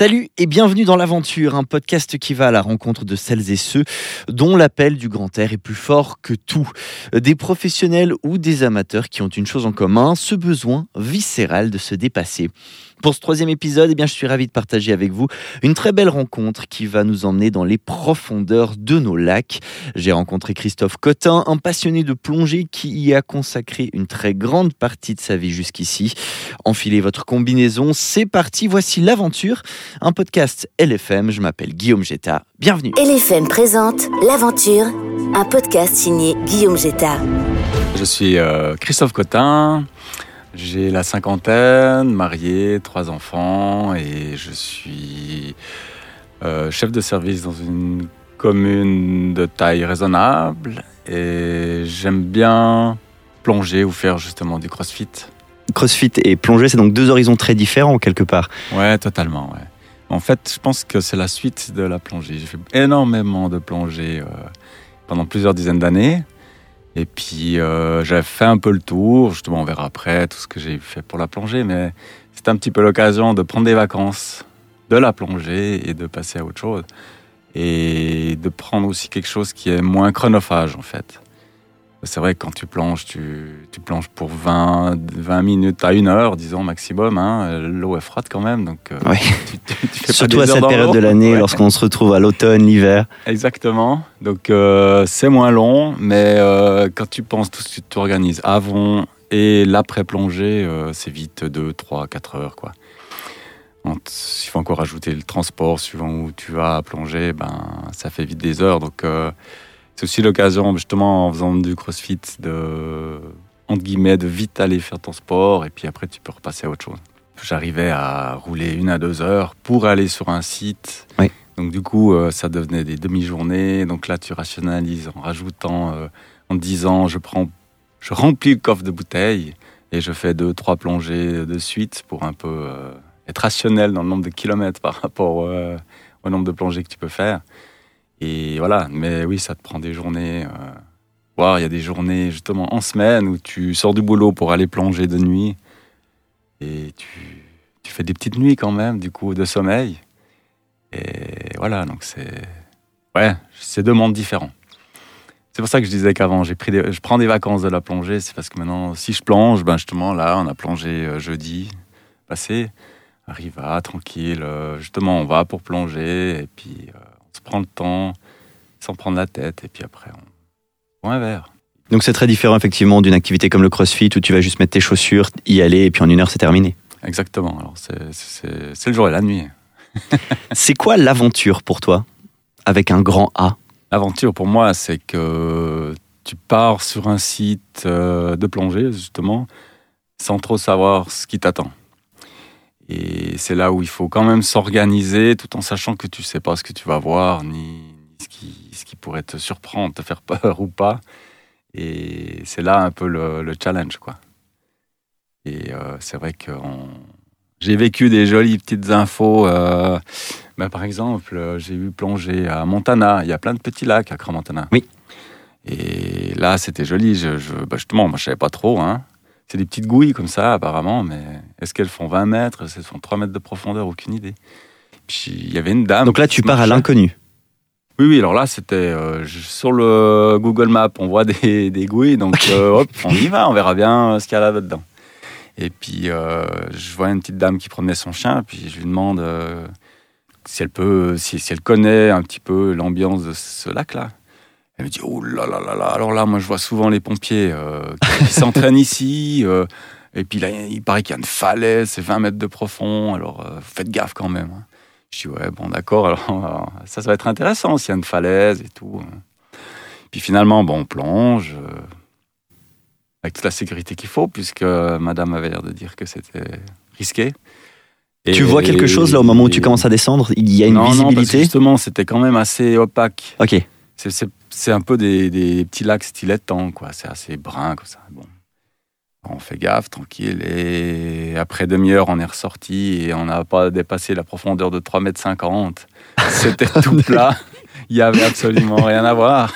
Salut et bienvenue dans l'aventure, un podcast qui va à la rencontre de celles et ceux dont l'appel du grand air est plus fort que tout. Des professionnels ou des amateurs qui ont une chose en commun, ce besoin viscéral de se dépasser. Pour ce troisième épisode, eh bien, je suis ravi de partager avec vous une très belle rencontre qui va nous emmener dans les profondeurs de nos lacs. J'ai rencontré Christophe Cotin, un passionné de plongée qui y a consacré une très grande partie de sa vie jusqu'ici. Enfilez votre combinaison, c'est parti, voici l'aventure, un podcast LFM. Je m'appelle Guillaume Jetta. Bienvenue. LFM présente L'aventure, un podcast signé Guillaume Jetta. Je suis euh, Christophe Cotin. J'ai la cinquantaine, marié, trois enfants et je suis euh, chef de service dans une commune de taille raisonnable et j'aime bien plonger ou faire justement du crossfit. Crossfit et plongée, c'est donc deux horizons très différents quelque part. Ouais, totalement. Ouais. En fait, je pense que c'est la suite de la plongée. J'ai fait énormément de plongée euh, pendant plusieurs dizaines d'années. Et puis euh, j'avais fait un peu le tour, justement on verra après tout ce que j'ai fait pour la plongée, mais c'était un petit peu l'occasion de prendre des vacances de la plongée et de passer à autre chose. Et de prendre aussi quelque chose qui est moins chronophage en fait. C'est vrai que quand tu plonges, tu, tu, plonges pour 20, 20 minutes à une heure, disons maximum. Hein. L'eau est froide quand même, donc euh, surtout à cette période de l'année, lorsqu'on se retrouve à l'automne, l'hiver. Exactement. Donc euh, c'est moins long, mais euh, quand tu penses tout ce que tu t'organises avant et l'après plongée, c'est vite 2, 3, 4 heures quoi. S'il faut encore ajouter le transport suivant où tu vas plonger, ben ça fait vite des heures. Donc c'est aussi l'occasion, justement, en faisant du crossfit, de, entre guillemets, de vite aller faire ton sport et puis après, tu peux repasser à autre chose. J'arrivais à rouler une à deux heures pour aller sur un site. Oui. Donc, du coup, euh, ça devenait des demi-journées. Donc là, tu rationalises en rajoutant, euh, en disant, je prends, je remplis le coffre de bouteilles et je fais deux, trois plongées de suite pour un peu euh, être rationnel dans le nombre de kilomètres par rapport au nombre de plongées que tu peux faire. Et voilà, mais oui, ça te prend des journées. Euh... il y a des journées justement en semaine où tu sors du boulot pour aller plonger de nuit et tu, tu fais des petites nuits quand même, du coup, de sommeil. Et voilà, donc c'est. Ouais, c'est deux mondes différents. C'est pour ça que je disais qu'avant, j'ai pris je prends des vacances de la plongée. C'est parce que maintenant, si je plonge, ben justement, là, on a plongé euh, jeudi passé. Arriva, tranquille. Euh, justement, on va pour plonger. Et puis, se prend le temps, sans prendre la tête, et puis après, on boit un verre. Donc c'est très différent effectivement d'une activité comme le crossfit où tu vas juste mettre tes chaussures, y aller, et puis en une heure c'est terminé. Exactement, alors c'est le jour et la nuit. c'est quoi l'aventure pour toi, avec un grand A? L'aventure pour moi, c'est que tu pars sur un site euh, de plongée, justement, sans trop savoir ce qui t'attend. Et c'est là où il faut quand même s'organiser tout en sachant que tu sais pas ce que tu vas voir, ni ce qui, ce qui pourrait te surprendre, te faire peur ou pas. Et c'est là un peu le, challenge, quoi. Et euh, c'est vrai que j'ai vécu des jolies petites infos. Euh, bah, par exemple, j'ai vu plonger à Montana. Il y a plein de petits lacs à Grand Montana. Oui. Et là, c'était joli. Je, je, bah, justement, moi, je savais pas trop. Hein. C'est des petites gouilles comme ça, apparemment, mais est-ce qu'elles font 20 mètres? Est-ce qu'elles font 3 mètres de profondeur? Aucune idée. Puis il y avait une dame. Donc là, tu pars à l'inconnu Oui, oui, alors là, c'était euh, sur le Google Maps, on voit des, des gouilles, donc euh, hop, on y va, on verra bien ce qu'il y a là-dedans. Et puis, euh, je vois une petite dame qui promenait son chien, puis je lui demande si elle peut, si, si elle connaît un petit peu l'ambiance de ce lac-là. Elle me dit Oh là là là là, alors là, moi je vois souvent les pompiers euh, qui s'entraînent ici. Euh, et puis là, il paraît qu'il y a une falaise, c'est 20 mètres de profond, alors euh, faites gaffe quand même. Hein. Je dis Ouais, bon, d'accord, alors, ça, ça va être intéressant s'il y a une falaise et tout. Hein. Puis finalement, bon, on plonge avec toute la sécurité qu'il faut, puisque madame avait l'air de dire que c'était risqué. Et, tu vois quelque chose là au moment où tu commences à descendre? Il y a une visibilité non, parce que Justement, c'était quand même assez opaque. Ok. C'est un peu des, petits lacs style quoi. C'est assez brun, comme ça. Bon. On fait gaffe, tranquille. Et après demi-heure, on est ressorti et on n'a pas dépassé la profondeur de 3,50 m. C'était tout plat. Il n'y avait absolument rien à voir.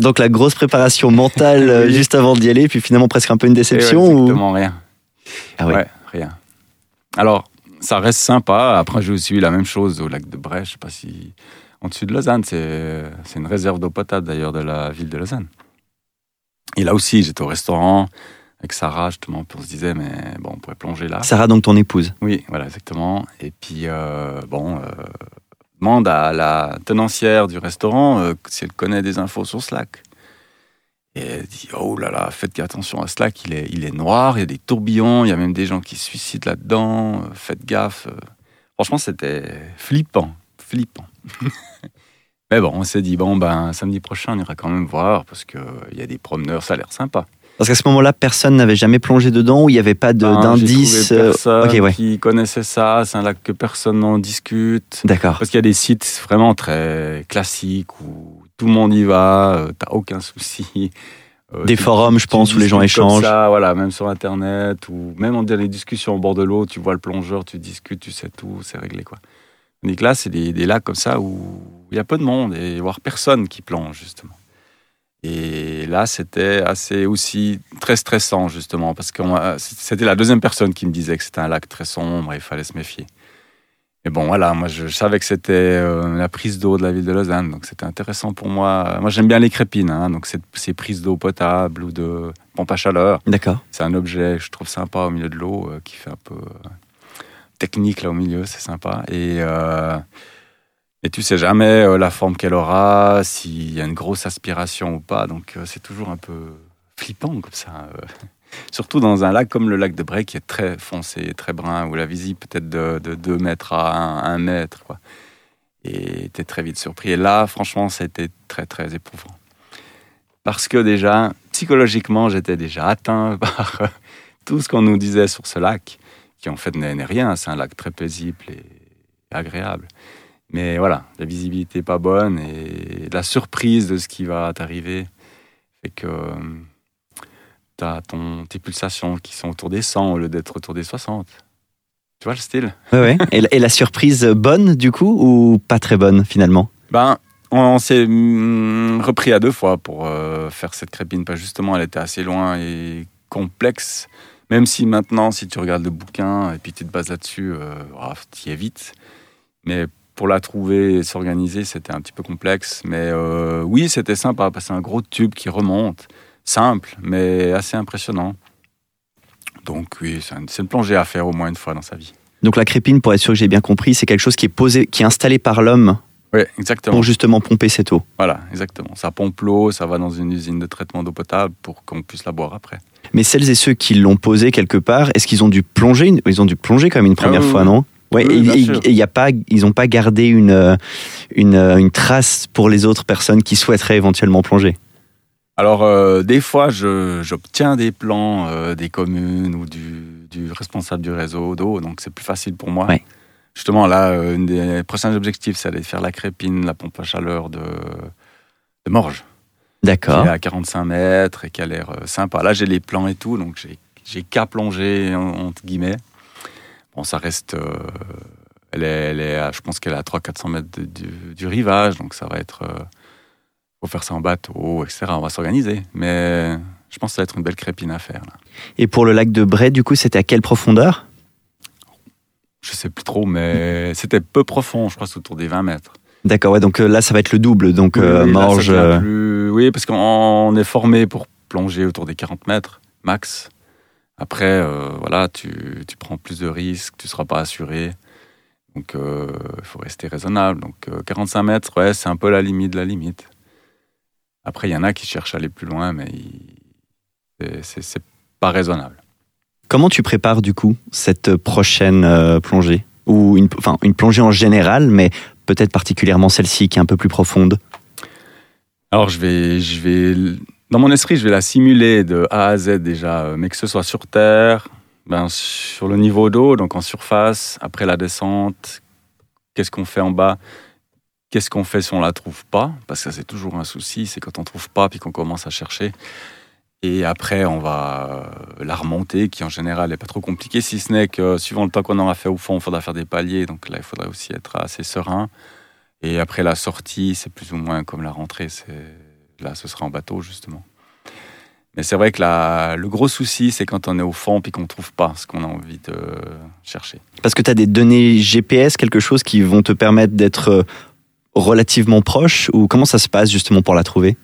Donc la grosse préparation mentale euh, juste avant d'y aller, puis finalement presque un peu une déception Exactement rien. Ah ouais. rien. Alors, ça reste sympa. Après, j'ai aussi eu la même chose au lac de Brèche. Je sais pas si. En dessus de Lausanne, c'est une réserve d'eau potable d'ailleurs de la ville de Lausanne. Et là aussi, j'étais au restaurant avec Sarah, justement, puis on se disait, mais bon, on pourrait plonger là. Sarah, donc ton épouse. Oui, voilà, exactement. Et puis, euh, bon, euh, demande à la tenancière du restaurant euh, si elle connaît des infos sur lac. Et elle dit, oh là là, faites attention à lac, il est, il est noir, il y a des tourbillons, il y a même des gens qui se suicident là-dedans, euh, faites gaffe. Franchement, c'était flippant, flippant. Mais bon, on s'est dit, bon, ben, samedi prochain, on ira quand même voir, parce qu'il y a des promeneurs, ça a l'air sympa. Parce qu'à ce moment-là, personne n'avait jamais plongé dedans ou il n'y avait pas de- Ben, euh, ouais. qui connaissait ça, c'est un lac que personne n'en discute. D'accord. Parce qu'il y a des sites vraiment très classiques où tout le monde y va, euh, t'as aucun souci. Euh, Des tu- forums, je pense, où les gens échangent. Ça, voilà, même sur Internet, ou même on dit des discussions au bord de l'eau, tu vois le plongeur, tu discutes, tu sais tout, c'est réglé. quoi. Tandis que là, c'est des, des lacs comme ça où il y a peu de monde, et voire personne qui plonge, justement. Et là, c'était assez aussi très stressant, justement, parce que c'était la deuxième personne qui me disait que c'était un lac très sombre et il fallait se méfier. Et bon, voilà, moi, je, je savais que c'était euh, la prise d'eau de la ville de Lausanne, donc c'était intéressant pour moi. Moi, j'aime bien les crépines, hein, donc ces prises d'eau potable ou de pompe à chaleur. D'accord. C'est un objet que je trouve sympa au milieu de l'eau, euh, qui fait un peu euh, technique là au milieu, c'est sympa. Et, euh, et tu sais jamais euh, la forme qu'elle aura, s'il y a une grosse aspiration ou pas. Donc euh, c'est toujours un peu flippant comme ça. euh. Surtout dans un lac comme le lac de Bray qui est très foncé, très brun, où la visible peut-être de, de 2 mètres à 1, mètre. Et tu es très vite surpris. Et là, franchement, c'était très très éprouvant. Parce que déjà, psychologiquement, j'étais déjà atteint par tout ce qu'on nous disait sur ce lac, qui en fait n'est rien. C'est un lac très paisible et agréable. Mais voilà, la visibilité n'est pas bonne et la surprise de ce qui va t'arriver fait que tu as ton, tes pulsations qui sont autour des 100 au lieu d'être autour des 60. Tu vois le style? Ouais, ouais. Et, la- et la surprise bonne, du coup, ou pas très bonne, finalement? Ben, on s'est mm, repris à deux fois pour euh, faire cette crépine. Pas justement, elle était assez loin et complexe. Même si maintenant, si tu regardes le bouquin et puis tu te bases là-dessus, euh, tu y es vite. Mais pour la trouver et s'organiser, c'était un petit peu complexe. Mais euh, oui, c'était sympa parce que c'est un gros tube qui remonte. Simple, mais assez impressionnant. Donc oui, c'est un- c'est une plongée à faire au moins une fois dans sa vie. Donc la crépine, pour être sûr que j'ai bien compris, c'est quelque chose qui est posé, qui est installé par l'homme Oui, exactement. pour justement pomper cette eau. Voilà, exactement. Ça pompe l'eau, ça va dans une usine de traitement d'eau potable pour qu'on puisse la boire après. Mais celles et ceux qui l'ont posé quelque part, est-ce qu'ils ont dû plonger une- Ils ont dû plonger quand même une première Ah oui, fois, non? Ouais, Oui, et- et- y a pas, ils n'ont pas gardé une, euh, une, euh, une trace pour les autres personnes qui souhaiteraient éventuellement plonger? Alors, euh, des fois, j'obtiens des plans euh, des communes ou du, du responsable du réseau d'eau, donc c'est plus facile pour moi. Ouais. Justement, là, euh, un des prochains objectifs, c'est d'aller faire la crépine, la pompe à chaleur de, de Morges, qui D'accord. est à 45 mètres et qui a l'air euh, sympa. Là, j'ai les plans et tout, donc j'ai- j'ai qu'à plonger, en- entre guillemets. Bon, ça reste... euh, elle est, elle est à- je pense qu'elle est à 300-400 mètres de- du, du rivage, donc ça va être... euh, faut faire ça en bateau, etc. On va s'organiser. Mais je pense que ça va être une belle crépine à faire. Là. Et pour le lac de Bray, du coup, c'était à quelle profondeur? Je sais plus trop, mais c'était peu profond, je crois, autour des 20 mètres. D'accord, ouais, donc euh, là, ça va être le double. Donc Oui, euh, là, devient euh, plus- Oui, parce qu'on est formé pour plonger autour des 40 mètres, max. Après, euh, voilà, tu, tu prends plus de risques, tu ne seras pas assuré. Donc, euh, il faut rester raisonnable. Donc, euh, 45 mètres, ouais, c'est un peu la limite de la limite. Après, il y en a qui cherchent à aller plus loin, mais il- c'est- pas raisonnable. Comment tu prépares du coup cette prochaine plongée? Ou une, enfin, une plongée en général, mais peut-être particulièrement celle-ci qui est un peu plus profonde. Alors, je vais, je vais, dans mon esprit, je vais la simuler de A à Z déjà, euh, mais que ce soit sur terre, ben, sur le niveau d'eau, donc en surface, après la descente, qu'est-ce qu'on fait en bas Qu'est-ce qu'on fait si on la trouve pas? Parce que c'est toujours un souci, c'est quand on trouve pas puis qu'on commence à chercher. Et après, on va euh, la remonter, qui en général n'est pas trop compliqué, si ce n'est que suivant le temps qu'on aura fait au fond, il faudra faire des paliers. Donc là, il faudrait aussi être assez serein. Et après la sortie, c'est plus ou moins comme la rentrée. Là, ce sera en bateau justement. Mais c'est vrai que le gros souci, c'est quand on est au fond puis qu'on ne trouve pas ce qu'on a envie de chercher. Parce que tu as des données GPS, quelque chose qui vont te permettre d'être euh, relativement proche ou comment ça se passe justement pour la trouver?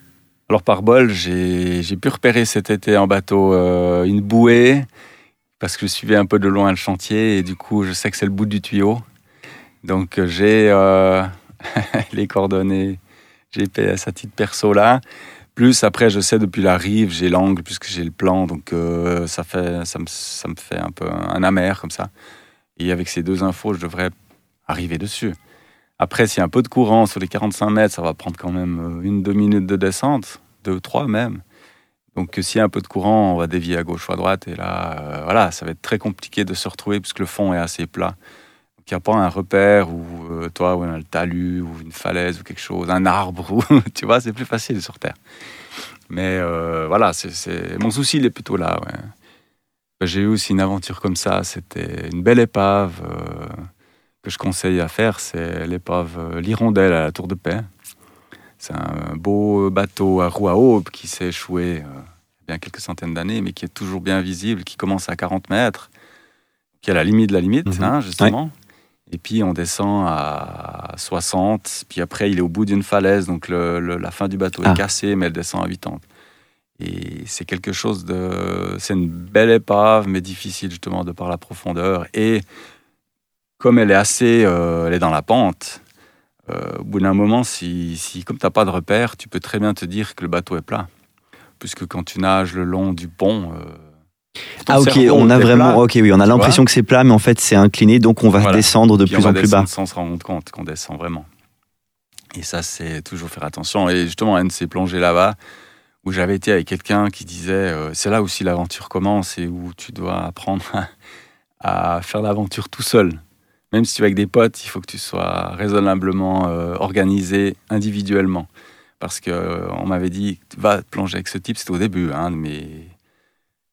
Alors par bol, j'ai pu repérer cet été en bateau euh, une bouée parce que je suivais un peu de loin le chantier et du coup je sais que c'est le bout du tuyau. Donc euh, j'ai les coordonnées GPS à titre perso là. Plus après, je sais depuis la rive, j'ai l'angle puisque j'ai le plan, donc euh, ça, fait, ça me, ça, me, fait un peu un amer comme ça. Et avec ces deux infos, je devrais arriver dessus. Après, s'il y a un peu de courant sur les 45 mètres, ça va prendre quand même euh, une, deux minutes de descente, deux, trois même. Donc s'il y a un peu de courant, on va dévier à gauche ou à droite. Et là, euh, voilà, ça va être très compliqué de se retrouver puisque le fond est assez plat. Donc il n'y a pas un repère ou toi, ou un talus ou une falaise ou quelque chose, un arbre. Ou, tu vois, c'est plus facile sur Terre. Mais euh, voilà, mon souci, il est plutôt là. J'ai eu aussi une aventure comme ça. C'était une belle épave euh, que je conseille à faire. C'est l'épave euh, L'Hirondelle à la Tour de Paix. C'est un beau bateau à roue à aube qui s'est échoué il y a bien quelques centaines d'années, mais qui est toujours bien visible, qui commence à 40 mètres, qui est à la limite de la limite, mhm. hein, justement. Et puis on descend à 60, puis après il est au bout d'une falaise, donc la fin du bateau est ah. cassée, mais elle descend à 80. Et c'est quelque chose de... C'est une belle épave, mais difficile justement de par la profondeur. Et comme elle est assez... Euh, elle est dans la pente, euh, au bout d'un moment, si, si comme tu n'as pas de repère, tu peux très bien te dire que le bateau est plat. Puisque quand tu nages le long du pont... Euh, ah ok, on a vraiment, ok oui, on a l'impression que c'est plat, mais en fait c'est incliné, donc on va descendre de plus en plus bas. Sans se rendre compte qu'on descend vraiment. Et ça, c'est toujours faire attention. Et justement, un de ces plongées là-bas, où j'avais été avec quelqu'un qui disait, euh, c'est là aussi l'aventure commence et où tu dois apprendre à, faire l'aventure tout seul. Même si tu es avec des potes, il faut que tu sois raisonnablement euh, organisé individuellement. Parce qu'on euh, m'avait dit, va plonger avec ce type, c'était au début hein, de mes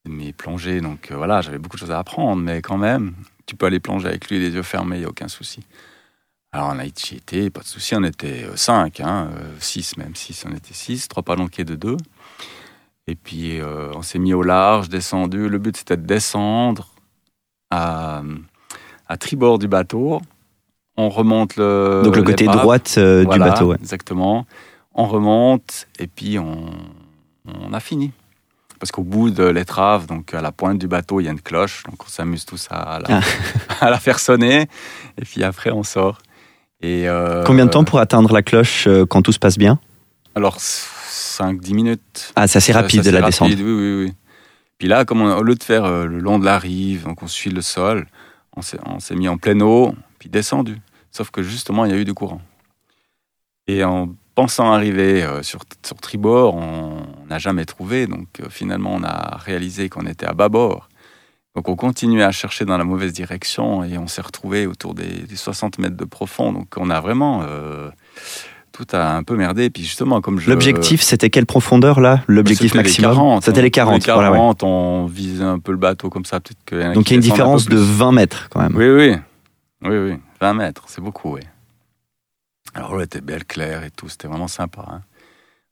mes plongées. Donc euh, voilà, j'avais beaucoup de choses à apprendre, mais quand même, tu peux aller plonger avec lui les yeux fermés, il n'y a aucun souci. Alors on a été, pas de souci, on était 5, hein, 6 euh, même, 6, on était 6, 3 palanquets de 2. Et puis euh, on s'est mis au large, descendu. Le but c'était de descendre à, à tribord du bateau. On remonte le. Donc le côté droite du bateau. Exactement. On remonte et puis on, on a fini parce qu'au bout de l'étrave, donc à la pointe du bateau, il y a une cloche, donc on s'amuse tous à la, ah. à la, faire sonner, et puis après on sort. Et euh, Combien de temps pour atteindre la cloche euh, quand tout se passe bien? Alors 5-10 minutes. Ah, c'est assez rapide de la descente. Oui, oui, oui. Puis là, comme au lieu de faire euh, le long de la rive, donc on suit le sol, on s'est mis en pleine eau, puis descendu. Sauf que justement, il y a eu du courant. Et en pensant arriver euh, sur, tribord, on n'a jamais trouvé. Donc euh, finalement, on a réalisé qu'on était à bâbord. Donc on continuait à chercher dans la mauvaise direction et on s'est retrouvé autour des, 60 mètres de profond. Donc on a vraiment euh, tout a un peu merdé. Puis justement, comme je... L'objectif, c'était quelle profondeur là? L'objectif maximum C'était les 40. Les 40, on visait un peu le bateau comme ça. Peut-être que Donc il y a une différence de 20 mètres quand même. Oui, oui. Oui, oui. 20 mètres, c'est beaucoup, oui. Alors elle était belle, claire et tout, c'était vraiment sympa. Hein.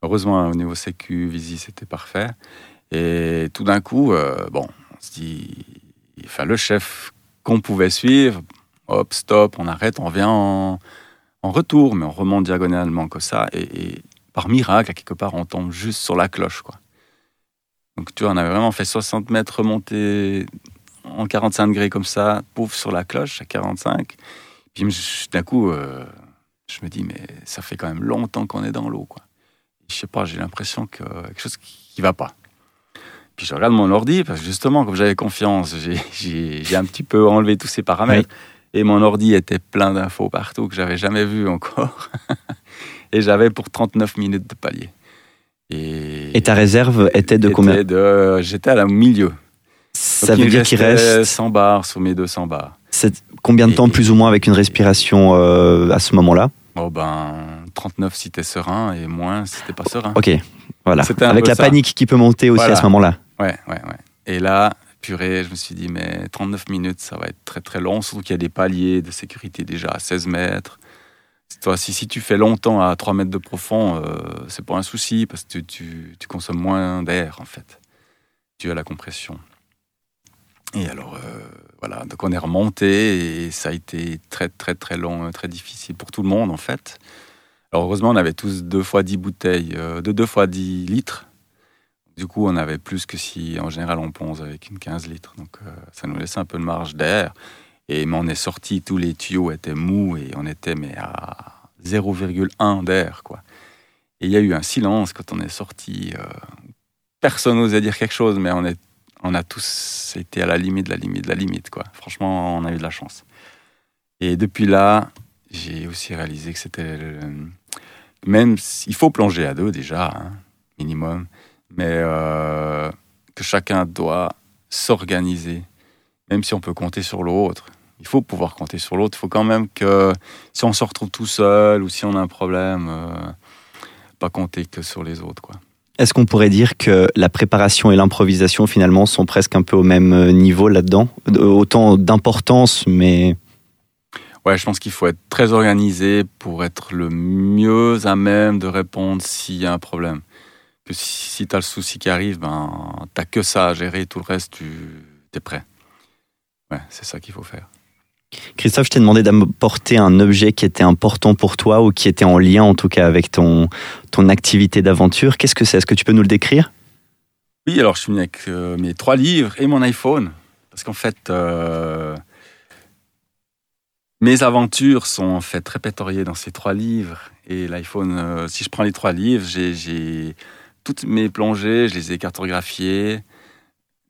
Heureusement, au niveau sécu, Visi, c'était parfait. Et tout d'un coup, euh, bon, on se dit, enfin, le chef qu'on pouvait suivre, hop, stop, on arrête, on revient en, retour, mais on remonte diagonalement comme ça. Et, par miracle, à quelque part, on tombe juste sur la cloche, quoi. Donc, tu vois, on avait vraiment fait 60 mètres remontés en 45 degrés comme ça, pouf, sur la cloche à 45. Puis d'un coup, euh, je me dis, mais ça fait quand même longtemps qu'on est dans l'eau. Quoi. Je sais pas, j'ai l'impression que quelque chose qui va pas. Puis je regarde mon ordi, parce que justement, comme j'avais confiance, j'ai un petit peu enlevé tous ces paramètres. Et mon ordi était plein d'infos partout que j'avais jamais vu encore. et j'avais pour 39 minutes de palier. Et, et ta réserve était de combien J'étais à la milieu. Ça veut dire qu'il reste 100 bars sur mes 200 bars. Combien de temps plus ou moins avec une respiration euh, à ce moment-là? Oh ben, 39 si t'es serein et moins si t'es pas serein. Ok, voilà. Avec la panique qui peut monter aussi à ce moment-là. Ouais, ouais, ouais. Et là, purée, je me suis dit, mais 39 minutes, ça va être très très long, surtout qu'il y a des paliers de sécurité déjà à 16 mètres. Toi, si, si tu fais longtemps à 3 mètres de profond, euh, c'est pas un souci parce que tu, consommes moins d'air en fait. dû à la compression. Et alors, euh, voilà, donc on est remonté et ça a été très, très, très long, très difficile pour tout le monde en fait. Alors heureusement, on avait tous deux fois 10 bouteilles, euh, de deux fois 10 litres. Du coup, on avait plus que si en général on ponce avec une 15 litres. Donc euh, ça nous laissait un peu de marge d'air. Et mais on est sorti, tous les tuyaux étaient mous et on était mais à 0,1 d'air quoi. Et il y a eu un silence quand on est sorti. personne n'osait dire quelque chose, mais on est on a tous été à la limite, la limite, la limite, quoi. Franchement, on a eu de la chance. Et depuis là, j'ai aussi réalisé que c'était même il faut plonger à deux déjà, hein, minimum, mais euh, que chacun doit s'organiser, même si on peut compter sur l'autre. Il faut pouvoir compter sur l'autre. Il faut quand même que si on se retrouve tout seul ou si on a un problème, euh, pas compter que sur les autres, quoi. Est-ce qu'on pourrait dire que la préparation et l'improvisation finalement sont presque un peu au même euh, niveau là-dedans? Autant d'importance, mais... Ouais, je pense qu'il faut être très organisé pour être le mieux à même de répondre s'il y a un problème. Que si, tu as le souci qui arrive, ben, tu que ça à gérer, tout le reste, tu es prêt. Ouais, c'est ça qu'il faut faire. Christophe, je t'ai demandé d'apporter un objet qui était important pour toi ou qui était en lien en tout cas avec ton, ton activité d'aventure. Qu'est-ce que c'est? Est-ce que tu peux nous le décrire? Oui, alors je suis venu avec euh, mes trois livres et mon iPhone. Parce qu'en fait, euh, mes aventures sont en fait répertoriées dans ces trois livres. Et l'iPhone, euh, si je prends les trois livres, j'ai toutes mes plongées, je les ai cartographiées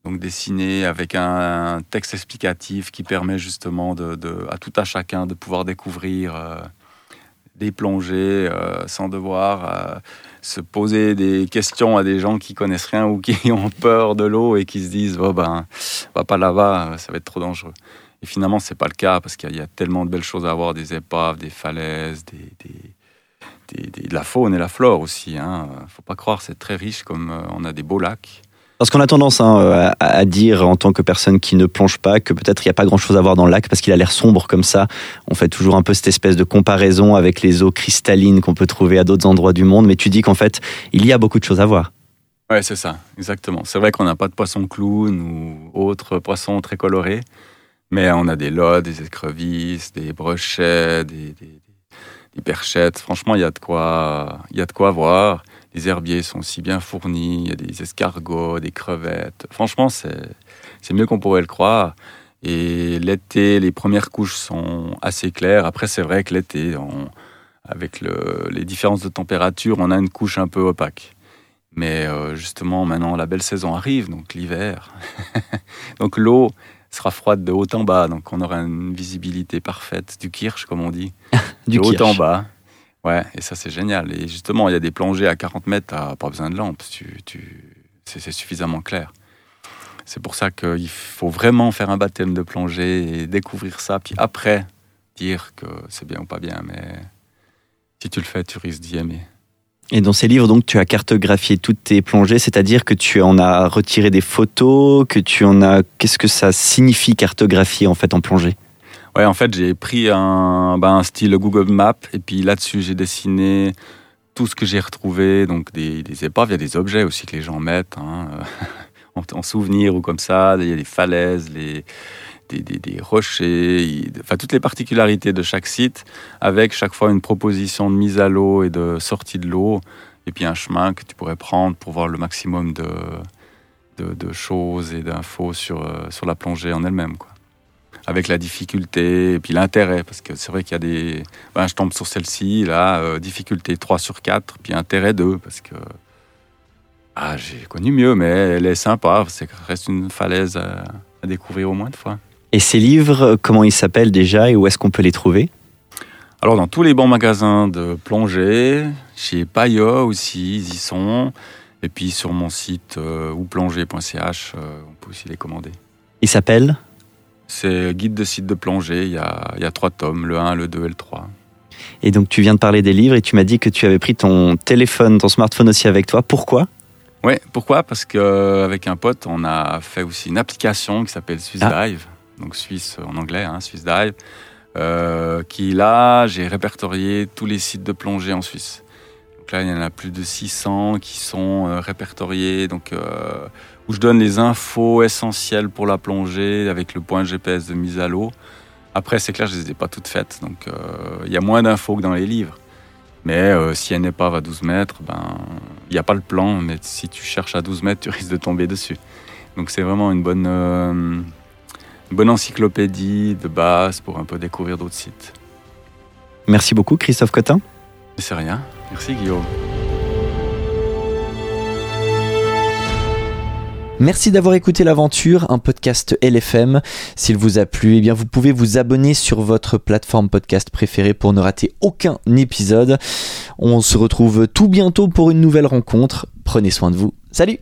donc dessiné avec un, texte explicatif qui permet justement à tout à chacun de pouvoir découvrir euh, des plongées euh, sans devoir euh, se poser des questions à des gens qui connaissent rien ou qui ont peur de l'eau et qui se disent oh ben va pas là-bas ça va être trop dangereux. Et finalement c'est pas le cas parce qu'il y, a tellement de belles choses à voir des épaves des falaises des, de la faune et la flore aussi hein. faut pas croire c'est très riche comme on a des beaux lacs parce qu'on a tendance hein, à, dire en tant que personne qui ne plonge pas que peut-être il n'y a pas grand-chose à voir dans le lac parce qu'il a l'air sombre comme ça. On fait toujours un peu cette espèce de comparaison avec les eaux cristallines qu'on peut trouver à d'autres endroits du monde. Mais tu dis qu'en fait, il y a beaucoup de choses à voir. Ouais, c'est ça, exactement. C'est vrai qu'on n'a pas de poisson clown ou autres poissons très colorés, mais on a des lodes, des écrevisses, des brochets, des, des perchettes. Franchement, il y a de quoi, il y a de quoi voir les herbiers sont aussi bien fournis, il y a des escargots, des crevettes. Franchement, c'est mieux qu'on pourrait le croire. Et l'été, les premières couches sont assez claires. Après, c'est vrai que l'été, avec le, les différences de température, on a une couche un peu opaque. Mais euh, justement, maintenant, la belle saison arrive, donc l'hiver. donc l'eau sera froide de haut en bas, donc on aura une visibilité parfaite du kirsch, comme on dit, du de haut en bas. Ouais, et ça c'est génial. Et justement, il y a des plongées à 40 mètres, t'as pas besoin de lampe, tu, tu... c'est suffisamment clair. C'est pour ça qu'il faut vraiment faire un baptême de plongée et découvrir ça, puis après dire que c'est bien ou pas bien. Mais si tu le fais, tu risques d'y aimer. Et dans ces livres, donc, tu as cartographié toutes tes plongées, c'est-à-dire que tu en as retiré des photos, que tu en as. Qu'est-ce que ça signifie cartographier en fait en plongée? Ouais, en fait, j'ai pris un, ben, un style Google Maps et puis là-dessus, j'ai dessiné tout ce que j'ai retrouvé. Donc, des, des, épaves, il y a des objets aussi que les gens mettent hein, en, souvenir ou comme ça. Il y a des falaises, les, des, rochers, enfin, toutes les particularités de chaque site avec chaque fois une proposition de mise à l'eau et de sortie de l'eau et puis un chemin que tu pourrais prendre pour voir le maximum de, choses et d'infos sur, euh, sur la plongée en elle-même. Quoi avec la difficulté et puis l'intérêt, parce que c'est vrai qu'il y a des... Ben, je tombe sur celle-ci, là, euh, difficulté 3 sur 4, puis intérêt 2, parce que ah, j'ai connu mieux, mais elle est sympa, c'est reste une falaise à, découvrir au moins de fois. Et ces livres, comment ils s'appellent déjà et où est-ce qu'on peut les trouver? Alors dans tous les bons magasins de plongée, chez Paya aussi, ils y sont, et puis sur mon site euh, ouplonger.ch, euh, on peut aussi les commander. Ils s'appellent? C'est Guide de site de plongée. Il y, a, il y a trois tomes, le 1, le 2 et le 3. Et donc tu viens de parler des livres et tu m'as dit que tu avais pris ton téléphone, ton smartphone aussi avec toi. Pourquoi? Oui, pourquoi? Parce qu'avec un pote, on a fait aussi une application qui s'appelle Swiss ah. Dive, donc Suisse en anglais, hein, Swiss Dive, euh, qui là, j'ai répertorié tous les sites de plongée en Suisse. Donc là, il y en a plus de 600 qui sont euh, répertoriés, donc euh, où je donne les infos essentielles pour la plongée avec le point GPS de mise à l'eau. Après, c'est clair, je les ai pas toutes faites, donc il y a moins d'infos que dans les livres. Mais si une épave à 12 mètres, ben il n'y a pas le plan, mais si tu cherches à 12 mètres, tu risques de tomber dessus. Donc c'est vraiment une bonne, une bonne encyclopédie de base pour un peu découvrir d'autres sites. Merci beaucoup, Christophe Cotin. C'est rien. Merci Guillaume. Merci d'avoir écouté l'aventure, un podcast LFM. S'il vous a plu, eh bien vous pouvez vous abonner sur votre plateforme podcast préférée pour ne rater aucun épisode. On se retrouve tout bientôt pour une nouvelle rencontre. Prenez soin de vous. Salut